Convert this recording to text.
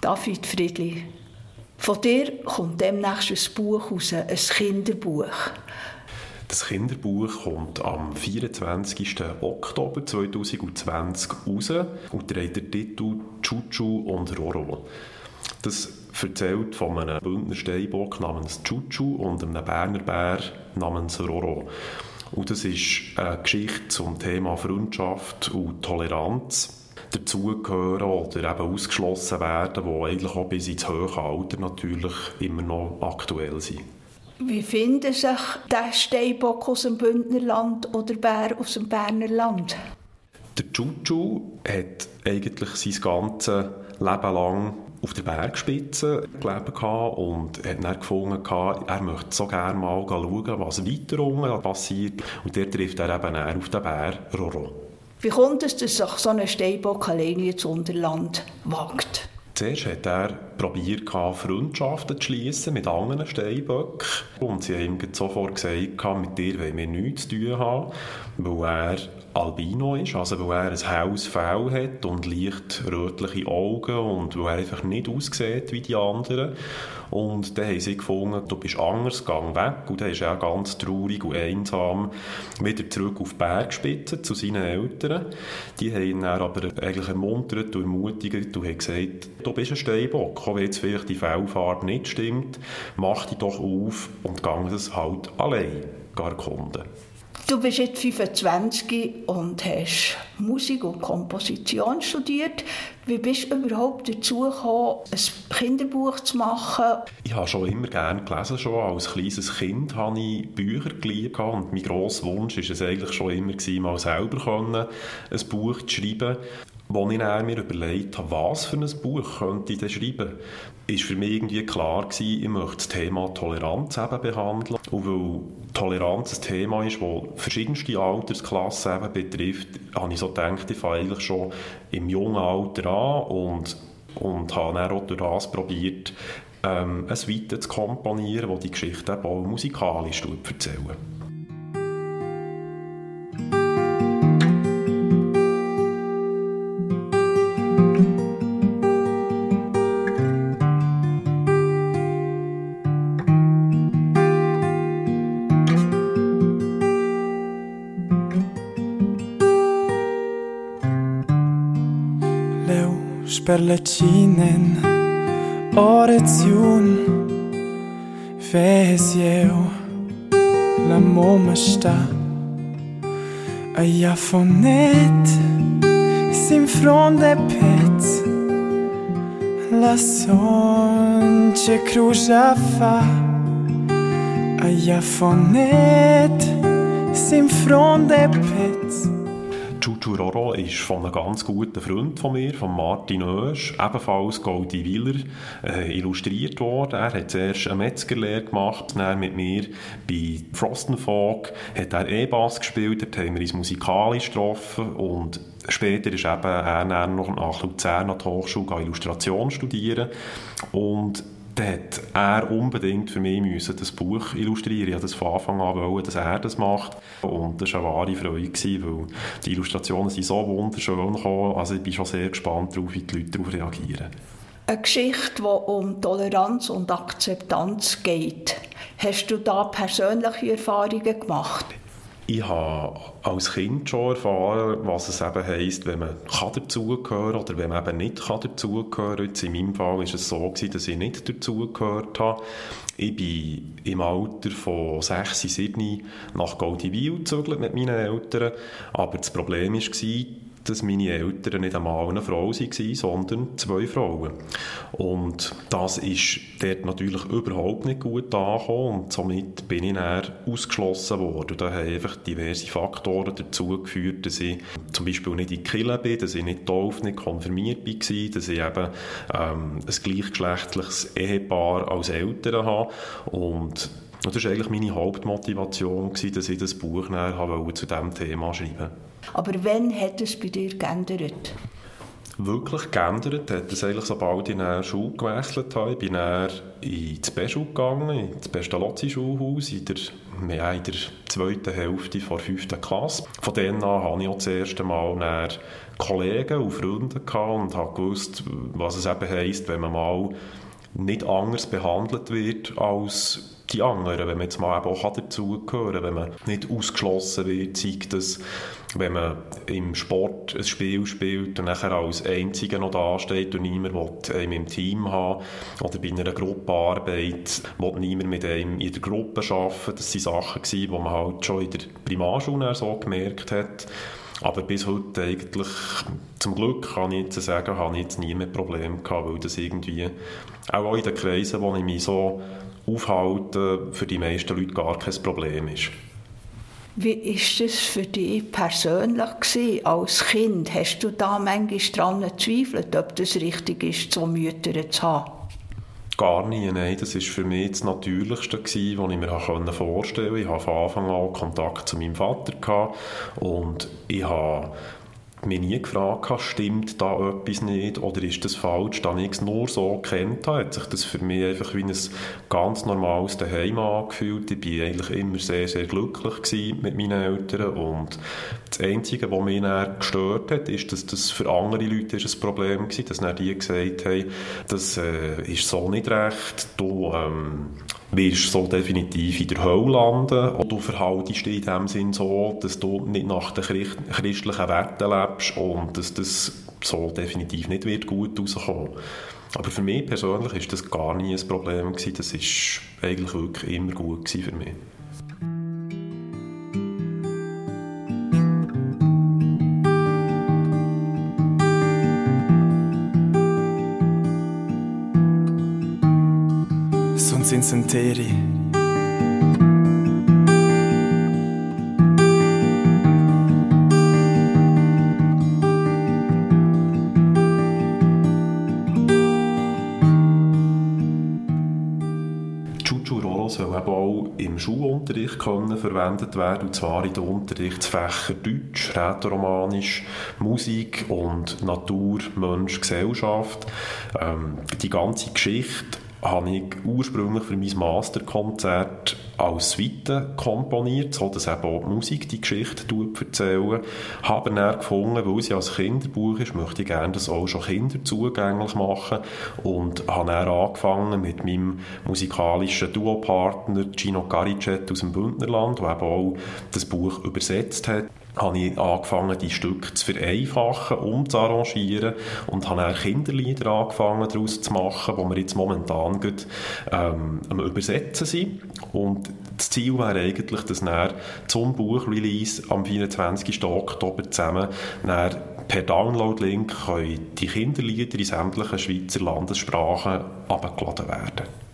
David Friedli, von dir kommt demnächst ein Buch raus, ein Kinderbuch. Das Kinderbuch kommt am 24. Oktober 2020 raus und trägt den Titel Chuchu und Roro. Das erzählt von einem Bündner Steinbock namens Chuchu und einem Berner Bär namens Roro. Und das ist eine Geschichte zum Thema Freundschaft und Toleranz dazugehören oder eben ausgeschlossen werden, die eigentlich auch bis ins hohe Alter natürlich immer noch aktuell sind. Wie findet sich der Steinbock aus dem Bündnerland oder Bär aus dem Berner Land? Der Chuchu hat eigentlich sein ganzes Leben lang auf der Bergspitze gelebt und hat dann gefunden, er möchte so gerne mal schauen, was weiter unten passiert. Und der trifft er eben auf den Bär Roro. Wie kommt es, dass sich so ein Steinbock alleine ins Unterland wagt? Zuerst hat er probiert, Freundschaften zu schließen mit anderen Steinböcken. Und sie haben ihm sofort gesagt, mit dir wollen wir nichts zu tun haben, weil er Albino ist, also weil er ein helles Fell hat und leicht rötliche Augen und weil er einfach nicht aussieht wie die anderen. Und dann haben sie gefunden, du bist anders, gang weg. Und dann ist er ganz traurig und einsam wieder zurück auf die Bergspitze zu seinen Eltern. Die haben ihn aber eigentlich ermuntert und ermutigt und haben gesagt, du bist ein Steinbock, auch wenn jetzt vielleicht die Fellfarbe nicht stimmt, mach dich doch auf und gang es halt allein erkunden. Du bist jetzt 25 und hast Musik und Komposition studiert. Wie bist du überhaupt dazu gekommen, ein Kinderbuch zu machen? Ich habe schon immer gerne gelesen. Schon als kleines Kind habe ich Bücher geliebt und mein grosser Wunsch war es eigentlich schon immer, mal selber ein Buch zu schreiben. Als ich mir überlegt habe, was für ein Buch könnte ich denn schreiben, ist für mich irgendwie klar gewesen, ich möchte das Thema Toleranz eben behandeln. Und weil Toleranz ein Thema ist, das verschiedenste Altersklassen eben betrifft, habe ich so gedacht, ich fange eigentlich schon im jungen Alter an und, und habe dann auch durch das probiert, ähm, ein Weite zu komponieren, das die Geschichte eben auch musikalisch erzählt. Perle perlăcine orățiuni Vezi eu la momășta Aia fonet Simfron de pet La son ce cruja fa. Aia fonet Simfron de pet. Chuchu Roro ist von einem ganz guten Freund von mir, von Martin Oesch, ebenfalls Goldi Willer, äh, illustriert worden. Er hat zuerst eine Metzgerlehre gemacht, dann mit mir bei Frostenfog hat er E-Bass gespielt, dort haben wir uns musikalisch getroffen und Später ist eben er noch nach Luzern an die Hochschule Illustration studieren und dann hat er unbedingt für mich müssen das Buch illustrieren. Ich wollte das von Anfang an, wollen, dass er das macht. Und das war eine wahre Freude, gewesen, weil die Illustrationen sind so wunderschön gekommen. Also ich bin schon sehr gespannt darauf, wie die Leute darauf reagieren. Eine Geschichte, die um Toleranz und Akzeptanz geht. Hast du da persönliche Erfahrungen gemacht? Ich habe als Kind schon erfahren, was es eben heisst, wenn man kann oder wenn man eben nicht dazugehören kann. In meinem Fall war es so, gewesen, dass ich nicht dazugehört habe. Ich bin im Alter von 6, 7 nach Goldiwil gezögert mit meinen Eltern. Aber das Problem war, dass meine Eltern nicht einmal eine Frau waren, sondern zwei Frauen. Und das ist dort natürlich überhaupt nicht gut angekommen und somit bin ich dann ausgeschlossen worden. Da haben einfach diverse Faktoren dazu geführt, dass ich zum Beispiel nicht in Kille bin, dass ich nicht tauft, nicht konfirmiert war, dass ich eben ähm, ein gleichgeschlechtliches Ehepaar als Eltern habe und das war eigentlich meine Hauptmotivation, dass ich das Buch zu diesem Thema schreiben wollte. Aber wann hat es bei dir geändert? wirklich geändert hat es eigentlich, sobald ich in die Schule gewechselt habe. Ich bin dann ins B-Schule gegangen, ins Pestalozzi-Schulhaus, in der, ja, in der zweiten Hälfte der fünften Klasse. Von dann an hatte ich auch das erste Mal Kollegen und Freunde und habe gewusst, was es eben heisst, wenn man mal nicht anders behandelt wird als die anderen, wenn man jetzt mal eben auch dazugehören wenn man nicht ausgeschlossen wird, zeigt das, wenn man im Sport ein Spiel spielt und nachher als Einziger noch dasteht und niemand will einem im Team haben oder bei einer Gruppenarbeit will niemand mit einem in der Gruppe arbeiten. Das waren Sachen, die man halt schon in der Primarschule so gemerkt hat. Aber bis heute eigentlich, zum Glück kann ich jetzt sagen, habe ich jetzt nie mehr Probleme gehabt, weil das irgendwie, auch in den Kreisen, wo ich mich so aufhalte, für die meisten Leute gar kein Problem ist. Wie ist es für dich persönlich gewesen, als Kind? Hast du da manchmal daran gezweifelt, ob das richtig ist, so Mütter zu haben? Gar nie, nein. Das war für mich das Natürlichste, gewesen, was ich mir vorstellen konnte. Ich hatte von Anfang an Kontakt zu meinem Vater gehabt und ich habe mich nie gefragt habe, stimmt da etwas nicht oder ist das falsch, da ich es nur so kennt habe, hat sich das für mich einfach wie ein ganz normales Daheim angefühlt. Ich war eigentlich immer sehr, sehr glücklich mit meinen Eltern und das Einzige, was mich dann gestört hat, ist, dass das für andere Leute ein Problem war, dass dann die gesagt haben, das äh, ist so nicht recht, du ähm, wirst so definitiv in der Hölle landen und du verhaltest dich in dem Sinn so, dass du nicht nach den christlichen Werten lebst und dass das so definitiv nicht wird gut rauskommen. Aber für mich persönlich ist das gar nie ein Problem gewesen. Das ist eigentlich wirklich immer gut für mich. Senteri. Chuchu soll eben auch im Schulunterricht können verwendet werden, und zwar in den Unterrichtsfächern Deutsch, Rätoromanisch, Musik und Natur, Mensch, Gesellschaft. Ähm, die ganze Geschichte habe ich ursprünglich für mein Masterkonzert als Suite komponiert, so dass eben auch die Musik die Geschichte erzählen. Habe dann gefunden, weil sie als Kinderbuch ist, möchte ich gerne das auch schon Kinder zugänglich machen und habe dann angefangen mit meinem musikalischen Duopartner Gino Garicet aus dem Bündnerland, der eben auch das Buch übersetzt hat habe ich angefangen, die Stücke zu vereinfachen, umzuarrangieren und habe dann Kinderlieder angefangen daraus zu machen, die wir jetzt momentan gerade, ähm, am Übersetzen sind. Und das Ziel wäre eigentlich, dass wir zum Buchrelease am 24. Oktober zusammen per Download-Link die Kinderlieder in sämtlichen Schweizer Landessprachen abgeladen werden